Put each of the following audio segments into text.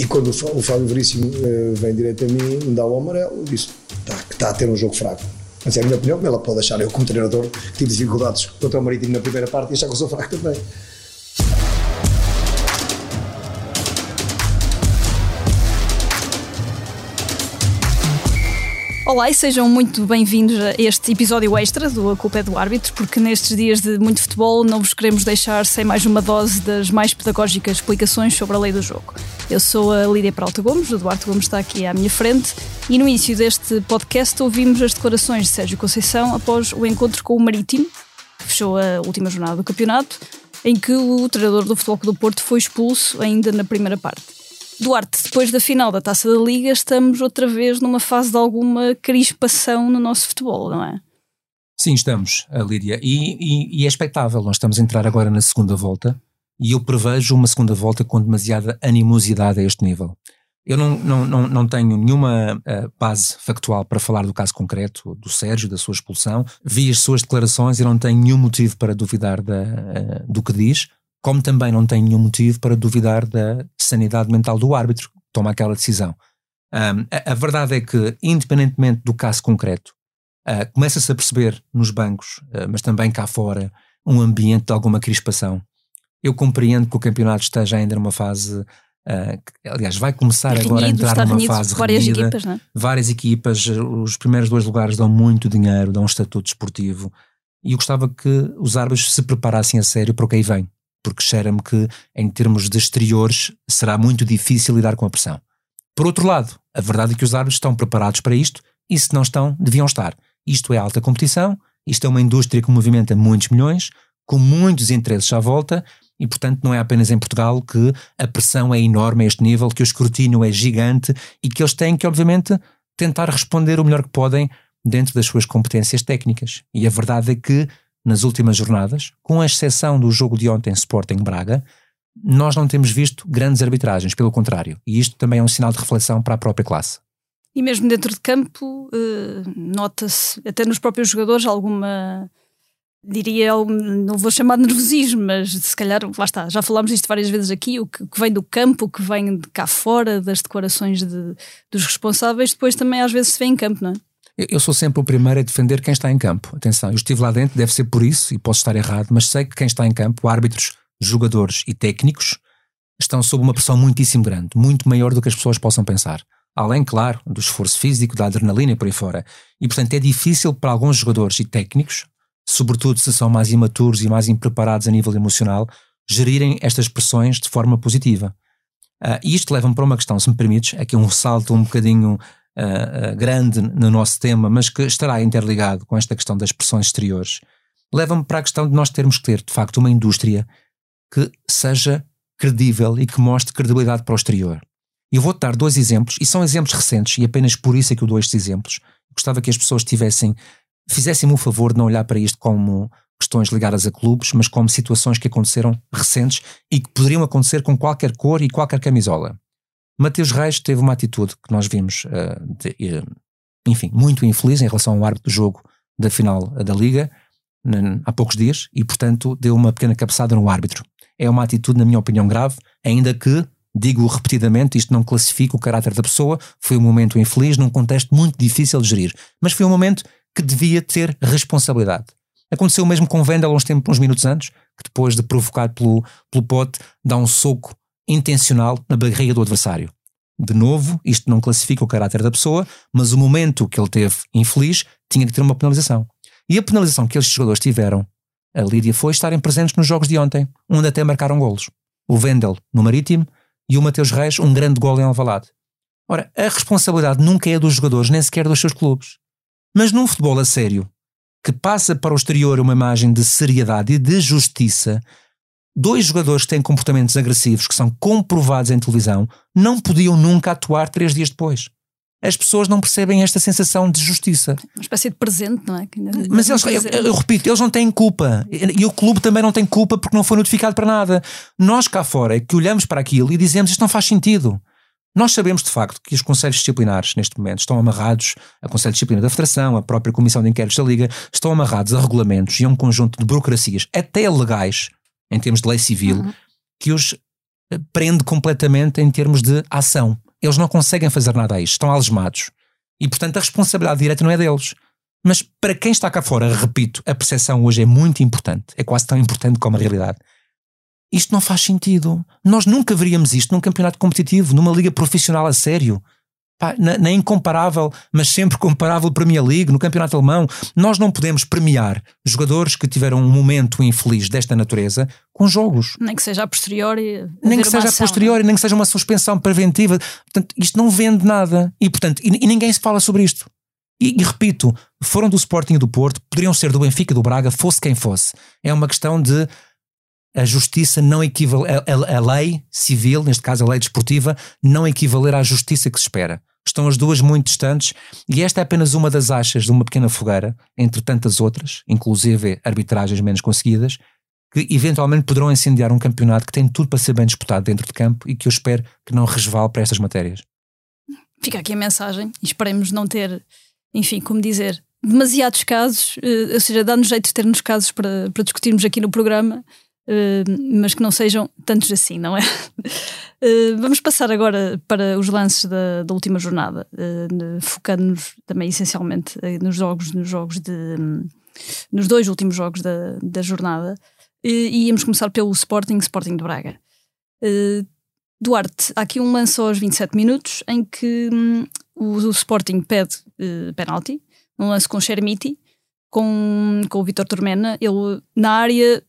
E quando o Fábio Veríssimo uh, vem direto a mim, me dá o amarelo, disse tá, que está a ter um jogo fraco. Mas é a minha opinião, como ela pode achar. Eu, como treinador, tive dificuldades contra o Marítimo na primeira parte e achar que eu sou fraco também. Olá e sejam muito bem-vindos a este episódio extra do A Culpa é do Árbitro, porque nestes dias de muito futebol não vos queremos deixar sem mais uma dose das mais pedagógicas explicações sobre a lei do jogo. Eu sou a Lídia Peralta Gomes, o Duarte Gomes está aqui à minha frente e no início deste podcast ouvimos as declarações de Sérgio Conceição após o encontro com o Marítimo, que fechou a última jornada do campeonato, em que o treinador do Futebol do Porto foi expulso ainda na primeira parte. Duarte, depois da final da Taça da Liga, estamos outra vez numa fase de alguma crispação no nosso futebol, não é? Sim, estamos, Lídia, e, e, e, é expectável. Nós estamos a entrar agora na segunda volta e eu prevejo uma segunda volta com demasiada animosidade a este nível. Eu não, não, não, não tenho nenhuma uh, base factual para falar do caso concreto do Sérgio, da sua expulsão. Vi as suas declarações e não tenho nenhum motivo para duvidar da, uh, do que diz como também não tem nenhum motivo para duvidar da sanidade mental do árbitro que toma aquela decisão. Um, a, a, verdade é que, independentemente do caso concreto, uh, começa-se a perceber nos bancos, mas também cá fora, um ambiente de alguma crispação. Eu compreendo que o campeonato esteja ainda numa fase. Uh, que, aliás, vai começar agora a entrar numa fase várias equipas, é? várias equipas, os primeiros dois lugares dão muito dinheiro, dão um estatuto esportivo, e eu gostava que os árbitros se preparassem a sério para o que aí vem porque cheira-me que, em termos de exteriores, será muito difícil lidar com a pressão. Por outro lado, a verdade é que os árbitros estão preparados para isto e, se não estão, deviam estar. Isto é alta competição, isto é uma indústria que movimenta muitos milhões, com muitos interesses à volta, e, portanto, não é apenas em Portugal que a pressão é enorme a este nível, que o escrutínio é gigante e que eles têm que, obviamente, tentar responder o melhor que podem dentro das suas competências técnicas. E a verdade é que nas últimas jornadas, com exceção do jogo de ontem Sporting Braga, nós não temos visto grandes arbitragens, pelo contrário. E isto também é um sinal de reflexão para a própria classe. E mesmo dentro de campo, eh, nota-se, até nos próprios jogadores, alguma, diria, não vou chamar de nervosismo, mas se calhar, lá está, já falámos disto várias vezes aqui, o que, que vem do campo, o que vem de cá fora, das declarações de, dos responsáveis, depois também às vezes se vê em campo, não é? Eu sou sempre o primeiro a defender quem está em campo. Atenção, eu estive lá dentro, deve ser por isso, e posso estar errado, mas sei que quem está em campo, árbitros, jogadores e técnicos, estão sob uma pressão muitíssimo grande, muito maior do que as pessoas possam pensar. Além, claro, do esforço físico, da adrenalina e por aí fora. E, portanto, é difícil para alguns jogadores e técnicos, sobretudo se são mais imaturos e mais impreparados a nível emocional, gerirem estas pressões de forma positiva. Uh, e isto leva-me para uma questão, se me permites, aqui um salto um bocadinho uh, grande no nosso tema, mas que estará interligado com esta questão das pressões exteriores, leva-me para a questão de nós termos que ter, de facto, uma indústria que seja credível e que mostre credibilidade para o exterior. Eu vou-te dar dois exemplos, e são exemplos recentes, e apenas por isso é que eu dou estes exemplos. Gostava que as pessoas tivessem, fizessem-me o favor de não olhar para isto como questões ligadas a clubes, mas como situações que aconteceram recentes e que poderiam acontecer com qualquer cor e qualquer camisola. Mateus Reis teve uma atitude que nós vimos, uh, de, uh, enfim, muito infeliz em relação ao árbitro do jogo da final da Liga, há poucos dias, e portanto deu uma pequena cabeçada no árbitro. É uma atitude, na minha opinião, grave, ainda que, digo repetidamente, isto não classifica o caráter da pessoa, foi um momento infeliz, num contexto muito difícil de gerir, mas foi um momento que devia ter responsabilidade. Aconteceu o mesmo com o Vendel uns, uns minutos antes, que depois de provocado pelo, pelo pote, dá um soco intencional na barriga do adversário. De novo, isto não classifica o caráter da pessoa, mas o momento que ele teve infeliz tinha que ter uma penalização. E a penalização que estes jogadores tiveram, a Lídia, foi estarem presentes nos jogos de ontem, onde até marcaram golos. O Vendel no Marítimo e o Mateus Reis, um grande gol em Alvalade. Ora, a responsabilidade nunca é dos jogadores, nem sequer dos seus clubes. Mas num futebol a sério, que passa para o exterior uma imagem de seriedade e de justiça, dois jogadores que têm comportamentos agressivos que são comprovados em televisão não podiam nunca atuar três dias depois. As pessoas não percebem esta sensação de justiça. Uma espécie de presente, não é? Mas eles, eu, eu, repito, eles não têm culpa. E o clube também não tem culpa porque não foi notificado para nada. Nós cá fora é que olhamos para aquilo e dizemos isto não faz sentido. Nós sabemos de facto que os conselhos disciplinares neste momento estão amarrados a Conselho de Disciplina da Federação, a própria Comissão de Inquéritos da Liga, estão amarrados a regulamentos e a um conjunto de burocracias, até legais, em termos de lei civil, uhum. que os prende completamente em termos de ação. Eles não conseguem fazer nada a isto, estão algemados. E, portanto, a responsabilidade direta não é deles. Mas para quem está cá fora, repito, a percepção hoje é muito importante. É quase tão importante como a realidade. Isto não faz sentido. Nós nunca veríamos isto num campeonato competitivo, numa liga profissional a sério. Pá, nem incomparável, mas sempre comparável Premier League, no campeonato alemão. Nós não podemos premiar jogadores que tiveram um momento infeliz desta natureza com jogos. Nem que seja a posteriori. Nem que seja a posteriori, nem que seja uma suspensão preventiva. Portanto, isto não vende nada. E, portanto, e, e ninguém se fala sobre isto. E, e, repito, foram do Sporting e do Porto, poderiam ser do Benfica e do Braga, fosse quem fosse. É uma questão de a justiça não equivaler, a, a, lei civil, neste caso a lei desportiva, não equivaler à justiça que se espera. Estão as duas muito distantes e esta é apenas uma das achas de uma pequena fogueira, entre tantas outras, inclusive arbitragens menos conseguidas, que eventualmente poderão incendiar um campeonato que tem tudo para ser bem disputado dentro de campo e que eu espero que não resvale para estas matérias. Fica aqui a mensagem e esperemos não ter, enfim, como dizer, demasiados casos, eh, ou seja, dá-nos jeito de termos casos para, para discutirmos aqui no programa mas que não sejam tantos assim, não é? Uh, vamos passar agora para os lances da, da última jornada, uh, focando-nos também essencialmente nos jogos, nos jogos de. Nos dois últimos jogos da, da jornada. e íamos começar pelo Sporting, Sporting de Braga. Duarte, há aqui um lance aos 27 minutos em que um, o, o, Sporting pede penalti, um lance com Chermiti, com, com o Vitor Tormena. Ele, na área,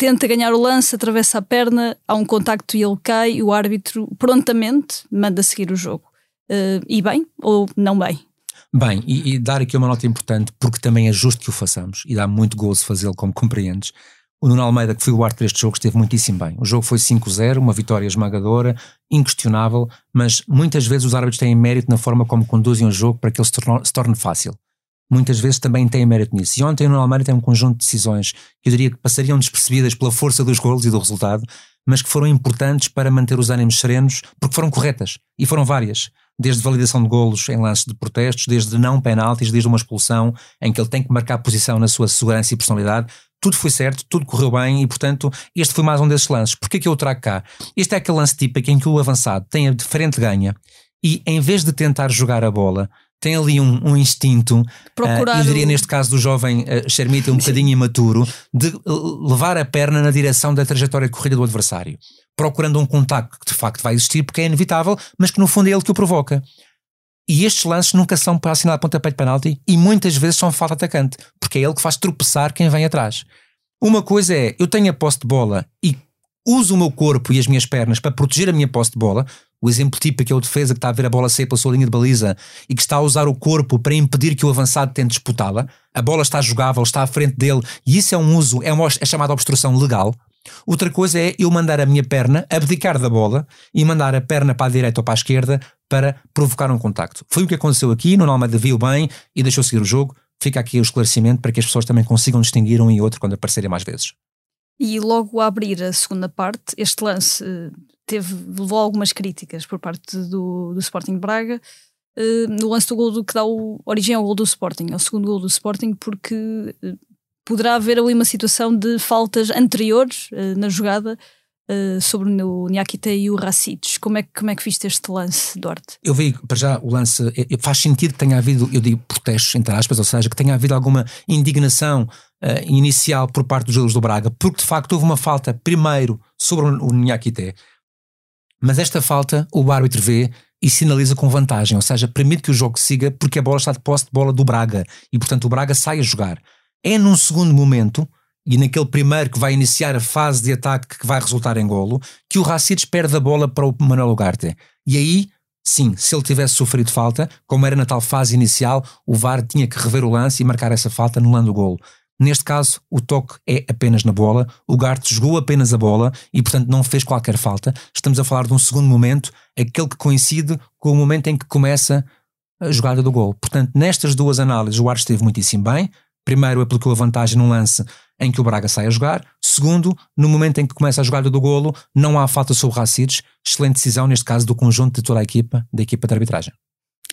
tenta ganhar o lance, atravessa a perna, há um contacto e ele cai, e o árbitro prontamente manda seguir o jogo. Uh, e bem ou não bem? Bem, e, e, dar aqui uma nota importante, porque também é justo que o façamos, e dá muito gozo fazê-lo, como compreendes. O Nuno Almeida, que foi o árbitro deste jogo, esteve muitíssimo bem. O jogo foi 5-0, uma vitória esmagadora, inquestionável, mas muitas vezes os árbitros têm mérito na forma como conduzem o jogo para que ele se torne, se torne fácil muitas vezes também têm mérito nisso. E ontem o Almeida tem um conjunto de decisões que eu diria que passariam despercebidas pela força dos golos e do resultado, mas que foram importantes para manter os ânimos serenos, porque foram corretas, e foram várias. Desde validação de golos em lances de protestos, desde não penaltis, desde uma expulsão em que ele tem que marcar posição na sua segurança e personalidade, tudo foi certo, tudo correu bem e, portanto, este foi mais um desses lances. Porquê que eu o trago cá? Este é aquele lance típico em que o avançado tem a diferente ganha e, em vez de tentar jogar a bola, tem ali um, um instinto, Procurar uh, eu diria o... neste caso do jovem uh, Chermita, um bocadinho imaturo, de levar a perna na direção da trajetória de corrida do adversário, procurando um contacto que de facto vai existir porque é inevitável, mas que no fundo é ele que o provoca. E estes lances nunca são para assinar pontapé de penalti e muitas vezes são falta atacante, porque é ele que faz tropeçar quem vem atrás. Uma coisa é, eu tenho a posse de bola e uso o meu corpo e as minhas pernas para proteger a minha posse de bola, o exemplo típico é o defesa que está a ver a bola sair pela sua linha de baliza e que está a usar o corpo para impedir que o avançado tente disputá-la. A bola está jogável, está à frente dele e isso é um uso, é, uma, é chamada obstrução legal. Outra coisa é eu mandar a minha perna abdicar da bola e mandar a perna para a direita ou para a esquerda para provocar um contacto. Foi o que aconteceu aqui, no Almeida viu bem e deixou seguir o jogo. Fica aqui o esclarecimento para que as pessoas também consigam distinguir um e outro quando aparecerem mais vezes. E logo a abrir a segunda parte, este lance eh, teve, levou algumas críticas por parte do, do Sporting Braga. Uh, no lance do gol do, que dá o, origem ao gol do Sporting, ao segundo gol do Sporting, porque uh, poderá haver ali uma situação de faltas anteriores uh, na jogada sobre o Niakite e o Racites. Como é, como é que viste este lance, Duarte? Eu vi, para já, o lance. Faz sentido que tenha havido, eu digo protestos, entre aspas, ou seja, que tenha havido alguma indignação inicial por parte dos jogadores do Braga, porque de facto houve uma falta primeiro sobre o Niakite mas esta falta o árbitro vê e sinaliza com vantagem, ou seja, permite que o jogo siga porque a bola está de posse de bola do Braga e, portanto, o Braga sai a jogar. É num segundo momento, e naquele primeiro que vai iniciar a fase de ataque que vai resultar em golo, que o Racides perde a bola para o Manuel Ugarte. E aí, sim, se ele tivesse sofrido falta, como era na tal fase inicial, o VAR tinha que rever o lance e marcar essa falta anulando o golo. Neste caso, o toque é apenas na bola, o Garte jogou apenas a bola e, portanto, não fez qualquer falta. Estamos a falar de um segundo momento, aquele que coincide com o momento em que começa a jogada do gol. Portanto, nestas duas análises, o Arte esteve muitíssimo bem. Primeiro, aplicou a vantagem num lance em que o Braga sai a jogar. Segundo, no momento em que começa a jogada do golo, não há falta sobre Racides. Excelente decisão, neste caso, do conjunto de toda a equipa, da equipa de arbitragem.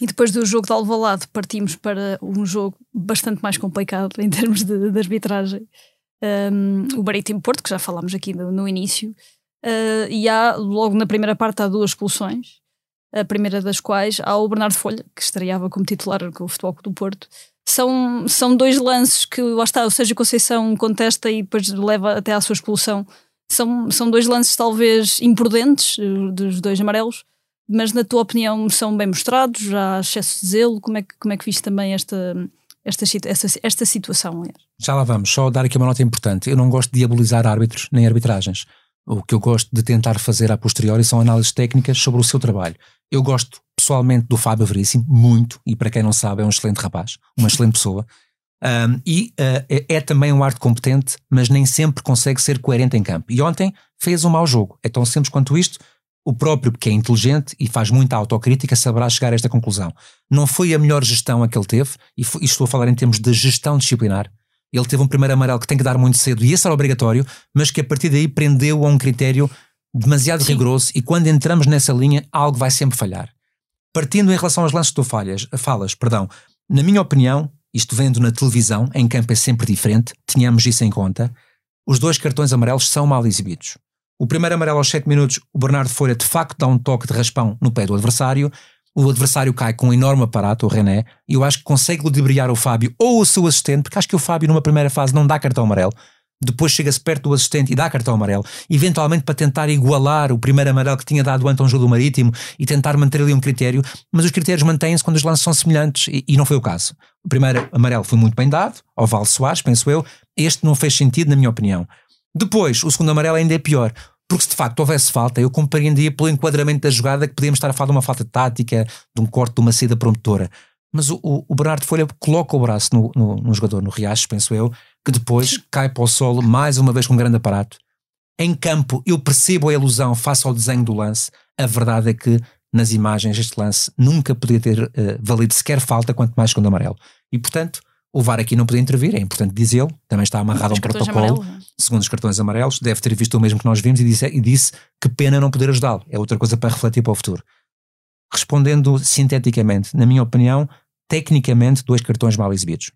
E depois do jogo de Alvalade partimos para um jogo bastante mais complicado em termos de, de arbitragem. Um, o Marítimo Porto, que já falámos aqui no, no início. uh, e há, logo na primeira parte, há duas expulsões. A primeira das quais há o Bernardo Folha, que estreava como titular com o Futebol do Porto. São, são dois lances que, lá está, o Sérgio Conceição contesta e depois leva até à sua expulsão. São, são dois lances talvez imprudentes, eh, dos dois amarelos, mas na tua opinião são bem mostrados? Há excesso de zelo? Como é que, como é que viste também esta, esta, esta, esta situação? Já lá vamos, só dar aqui uma nota importante. Eu não gosto de diabolizar árbitros nem arbitragens. O que eu gosto de tentar fazer a posteriori são análises técnicas sobre o seu trabalho. Eu gosto pessoalmente do Fábio Veríssimo, muito, e para quem não sabe, é um excelente rapaz, uma excelente pessoa. Um, e uh, é, é, também um arte competente, mas nem sempre consegue ser coerente em campo. E ontem fez um mau jogo. É tão simples quanto isto. O próprio, que é inteligente e faz muita autocrítica, saberá chegar a esta conclusão. Não foi a melhor gestão a que ele teve, e, foi, e estou a falar em termos de gestão disciplinar, ele teve um primeiro amarelo que tem que dar muito cedo e esse era obrigatório, mas que a partir daí prendeu a um critério demasiado Sim. rigoroso e quando entramos nessa linha algo vai sempre falhar. Partindo em relação aos lances que tu falhas, falas, perdão, na minha opinião, isto vendo na televisão, em campo é sempre diferente, tínhamos isso em conta, os dois cartões amarelos são mal exibidos. O primeiro amarelo aos 7 minutos, o Bernardo Folha de facto dá um toque de raspão no pé do adversário, o adversário cai com um enorme aparato, o René, e eu acho que consegue ludibriar o Fábio ou o seu assistente, porque acho que o Fábio numa primeira fase não dá cartão amarelo, depois chega-se perto do assistente e dá cartão amarelo, eventualmente para tentar igualar o primeiro amarelo que tinha dado o Antão Júlio Marítimo e tentar manter ali um critério, mas os critérios mantêm-se quando os lances são semelhantes e, e, não foi o caso. O primeiro amarelo foi muito bem dado, ao Val Soares, penso eu, este não fez sentido na minha opinião. Depois, o segundo amarelo ainda é pior, porque se de facto houvesse falta, eu compreendia pelo enquadramento da jogada que podíamos estar a falar de uma falta tática, de um corte de uma saída promotora. Mas o, o, Bernardo Folha coloca o braço no, no, no jogador, no Riacho, penso eu, que depois cai para o solo mais uma vez com um grande aparato. Em campo, eu percebo a ilusão face ao desenho do lance. A verdade é que nas imagens este lance nunca podia ter uh, valido sequer falta, quanto mais segundo amarelo. E portanto, o VAR aqui não podia intervir, é importante dizê-lo, também está amarrado a um protocolo, é? segundo os cartões amarelos, deve ter visto o mesmo que nós vimos e disse, e disse que pena não poder ajudá-lo. É outra coisa para refletir para o futuro. Respondendo sinteticamente, na minha opinião, tecnicamente, dois cartões mal exibidos.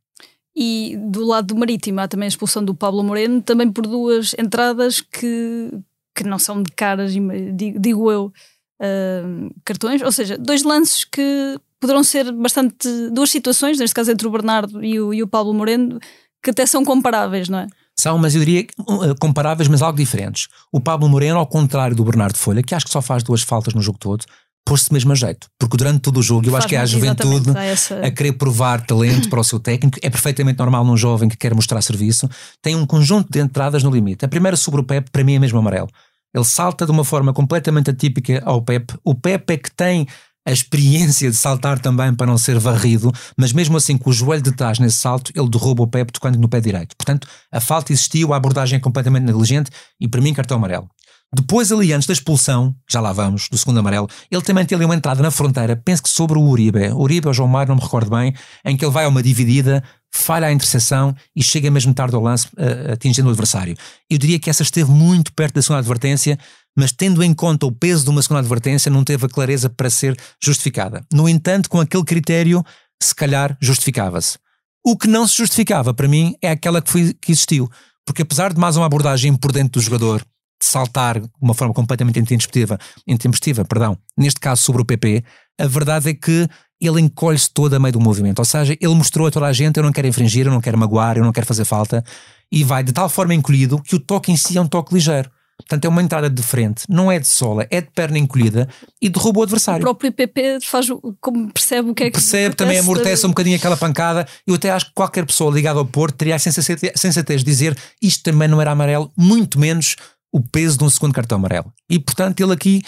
E do lado do Marítimo há também a expulsão do Pablo Moreno, também por duas entradas que, que não são de caras, digo eu, uh, cartões, ou seja, dois lances que poderão ser bastante. duas situações, neste caso entre o Bernardo e o, e o Pablo Moreno, que até são comparáveis, não é? São, mas eu diria uh, comparáveis, mas algo diferentes. O Pablo Moreno, ao contrário do Bernardo Folha, que acho que só faz duas faltas no jogo todo, pôs-se mesmo a jeito. Porque durante todo o jogo, eu acho que é a juventude essa... a querer provar talento para o seu técnico. É perfeitamente normal num jovem que quer mostrar serviço. Tem um conjunto de entradas no limite. A primeira sobre o Pep, para mim, é mesmo amarelo. Ele salta de uma forma completamente atípica ao Pep. O Pep é que tem a experiência de saltar também para não ser varrido, mas mesmo assim com o joelho de trás nesse salto, ele derruba o pé tocando no pé direito. Portanto, a falta existiu, a abordagem é completamente negligente e para mim cartão amarelo. Depois, ali antes da expulsão, já lá vamos, do segundo amarelo, ele também tem ali uma entrada na fronteira, penso que sobre o Uribe, Uribe ou João Mário, não me recordo bem, em que ele vai a uma dividida, falha a interseção e chega mesmo tarde ao lance, uh, atingindo o adversário. Eu diria que essa esteve muito perto da segunda advertência, mas tendo em conta o peso de uma segunda advertência, não teve a clareza para ser justificada. No entanto, com aquele critério, se calhar justificava-se. O que não se justificava, para mim, é aquela que, foi, que existiu. Porque apesar de mais uma abordagem por dentro do jogador, de saltar de uma forma completamente intempestiva, intempestiva perdão, neste caso sobre o PP, a verdade é que ele encolhe-se todo a meio do movimento. Ou seja, ele mostrou a toda a gente: eu não quero infringir, eu não quero magoar, eu não quero fazer falta, e vai de tal forma encolhido que o toque em si é um toque ligeiro. Portanto, é uma entrada de frente, não é de sola, é de perna encolhida e derruba o adversário. O próprio PP faz, como percebe o que é que Percebe, também amortece um bocadinho aquela pancada. Eu até acho que qualquer pessoa ligada ao Porto teria a sensatez de dizer isto também não era amarelo, muito menos o peso de um segundo cartão amarelo. E portanto, ele aqui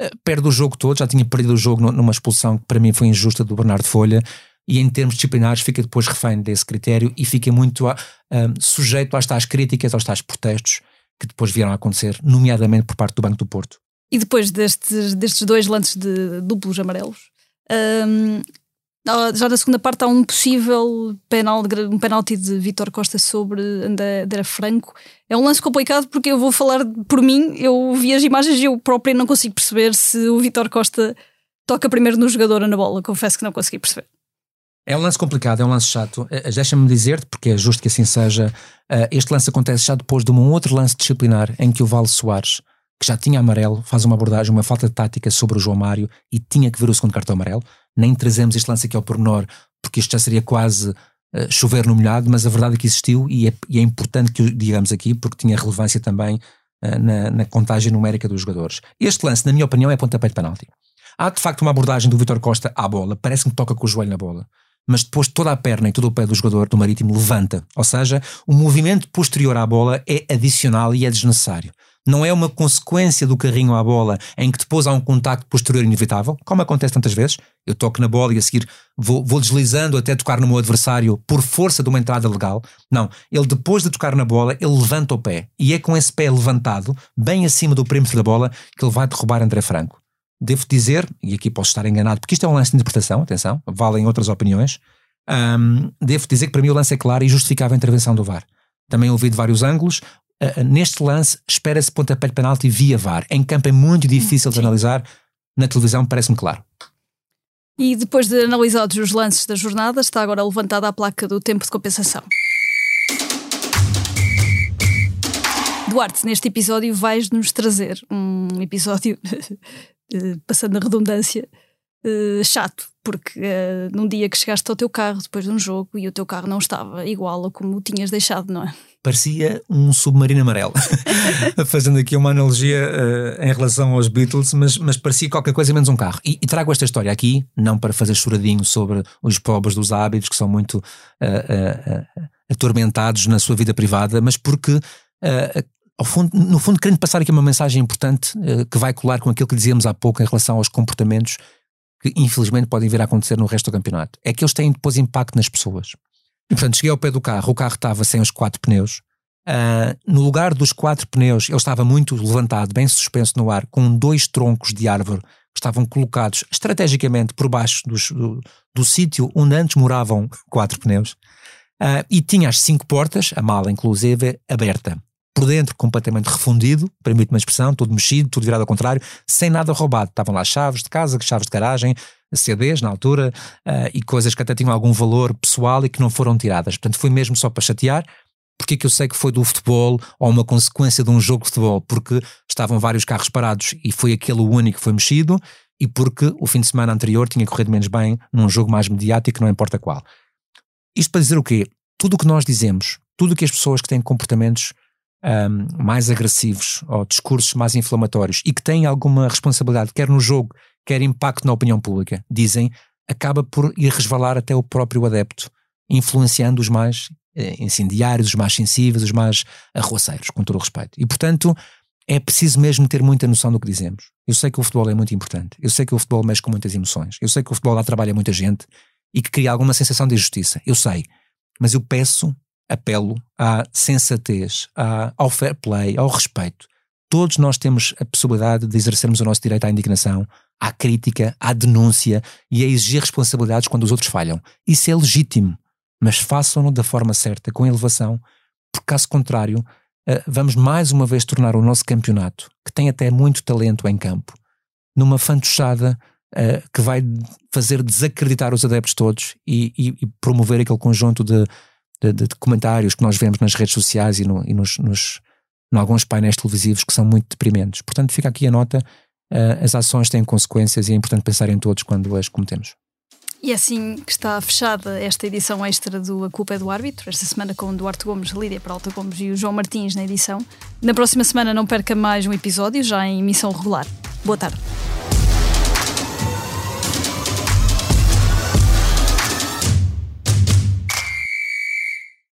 uh, perde o jogo todo, já tinha perdido o jogo numa expulsão que para mim foi injusta do Bernardo Folha. E em termos disciplinares, fica depois refém desse critério e fica muito uh, sujeito às tais críticas, aos tais protestos que depois vieram a acontecer, nomeadamente por parte do Banco do Porto. E depois destes, destes dois lances de duplos amarelos, um, já na segunda parte há um possível penal, um penalti de Vitor Costa sobre André Franco. É um lance complicado porque eu vou falar por mim, eu vi as imagens e eu próprio não consigo perceber se o Vitor Costa toca primeiro no jogador ou na bola. Confesso que não consegui perceber. É um lance complicado, é um lance chato. Eh, eh, deixa-me dizer-te, porque é justo que assim seja, eh, este lance acontece já depois de um outro lance disciplinar em que o Val Soares que já tinha amarelo, faz uma abordagem, uma falta de tática sobre o João Mário e tinha que ver o segundo cartão amarelo. Nem trazemos este lance aqui ao pormenor, porque isto já seria quase chover no molhado, mas a verdade é que existiu e é, e é importante que o digamos aqui, porque tinha relevância também na, na, contagem numérica dos jogadores. Este lance, na minha opinião, é pontapé de penalti. Há de facto uma abordagem do Vitor Costa à bola, parece-me que toca com o joelho na bola mas depois toda a perna e todo o pé do jogador do Marítimo levanta. Ou seja, o movimento posterior à bola é adicional e é desnecessário. Não é uma consequência do carrinho à bola em que depois há um contacto posterior inevitável, como acontece tantas vezes. Eu toco na bola e a seguir vou, vou deslizando até tocar no meu adversário por força de uma entrada legal. Não, ele depois de tocar na bola, ele levanta o pé. E é com esse pé levantado, bem acima do perímetro da bola, que ele vai derrubar André Franco devo dizer, e aqui posso estar enganado, porque isto é um lance de interpretação, atenção, valem outras opiniões, um, devo dizer que para mim o lance é claro e justificava a intervenção do VAR. Também ouvi de vários ângulos. Uh, neste lance, espera-se pontapé de penalti via VAR. Em campo é muito difícil de analisar, na televisão parece-me claro. E depois de analisados os lances da jornada, está agora levantada a placa do tempo de compensação. Duarte, neste episódio vais-nos trazer um episódio passando a redundância, uh, chato, porque uh, num dia que chegaste ao teu carro depois de um jogo e o teu carro não estava igual a como o tinhas deixado, não é? Parecia um submarino amarelo. Fazendo aqui uma analogia uh, em relação aos Beatles, mas, mas parecia qualquer coisa menos um carro. E, e, trago esta história aqui, não para fazer choradinho sobre os pobres dos hábitos, que são muito atormentados na sua vida privada, mas porque fundo, no fundo, querendo passar aqui uma mensagem importante uh, que vai colar com aquilo que dizíamos há pouco em relação aos comportamentos que infelizmente podem vir a acontecer no resto do campeonato. É que eles têm depois impacto nas pessoas. E portanto, cheguei ao pé do carro, o carro estava sem os quatro pneus. Uh, no lugar dos quatro pneus, ele estava muito levantado, bem suspenso no ar, com dois troncos de árvore que estavam colocados estrategicamente por baixo dos, do, do sítio onde antes moravam quatro pneus. Uh, e tinha as cinco portas, a mala inclusive, aberta por dentro completamente refundido, permite uma expressão, tudo mexido, tudo virado ao contrário, sem nada roubado. Estavam lá chaves de casa, chaves de garagem, CDs na altura uh, e coisas que até tinham algum valor pessoal e que não foram tiradas. Portanto, foi mesmo só para chatear. Porque que eu sei que foi do futebol ou uma consequência de um jogo de futebol? Porque estavam vários carros parados e foi aquele o único que foi mexido e porque o fim de semana anterior tinha corrido menos bem num jogo mais mediático, não importa qual. Isto para dizer o quê? Tudo o que nós dizemos, tudo o que as pessoas que têm comportamentos um, mais agressivos ou discursos mais inflamatórios e que têm alguma responsabilidade, quer no jogo, quer impacto na opinião pública, dizem, acaba por ir resvalar até o próprio adepto, influenciando os mais eh, incendiários, os mais sensíveis, os mais arruaceiros, com todo o respeito. E portanto, é preciso mesmo ter muita noção do que dizemos. Eu sei que o futebol é muito importante, eu sei que o futebol mexe com muitas emoções, eu sei que o futebol dá trabalho a muita gente e que cria alguma sensação de injustiça, eu sei. Mas eu peço apelo à sensatez, à, ao fair play, ao respeito. Todos nós temos a possibilidade de exercermos o nosso direito à indignação, à crítica, à denúncia e a exigir responsabilidades quando os outros falham. Isso é legítimo, mas façam-no da forma certa, com elevação, porque caso contrário, eh, vamos mais uma vez tornar o nosso campeonato, que tem até muito talento em campo, numa fantochada uh, que vai fazer desacreditar os adeptos todos e, e, e promover aquele conjunto de de, de, comentários que nós vemos nas redes sociais e, no, e nos, nos, em alguns painéis televisivos que são muito deprimentes. Portanto, fica aqui a nota: uh, as ações têm consequências e é importante pensar em todos quando as cometemos. E é assim que está fechada esta edição extra do A Culpa é do Árbitro, esta semana com o Duarte Gomes, Lídia Peralta Gomes e o João Martins na edição. Na próxima semana não perca mais um episódio, já em emissão regular. Boa tarde.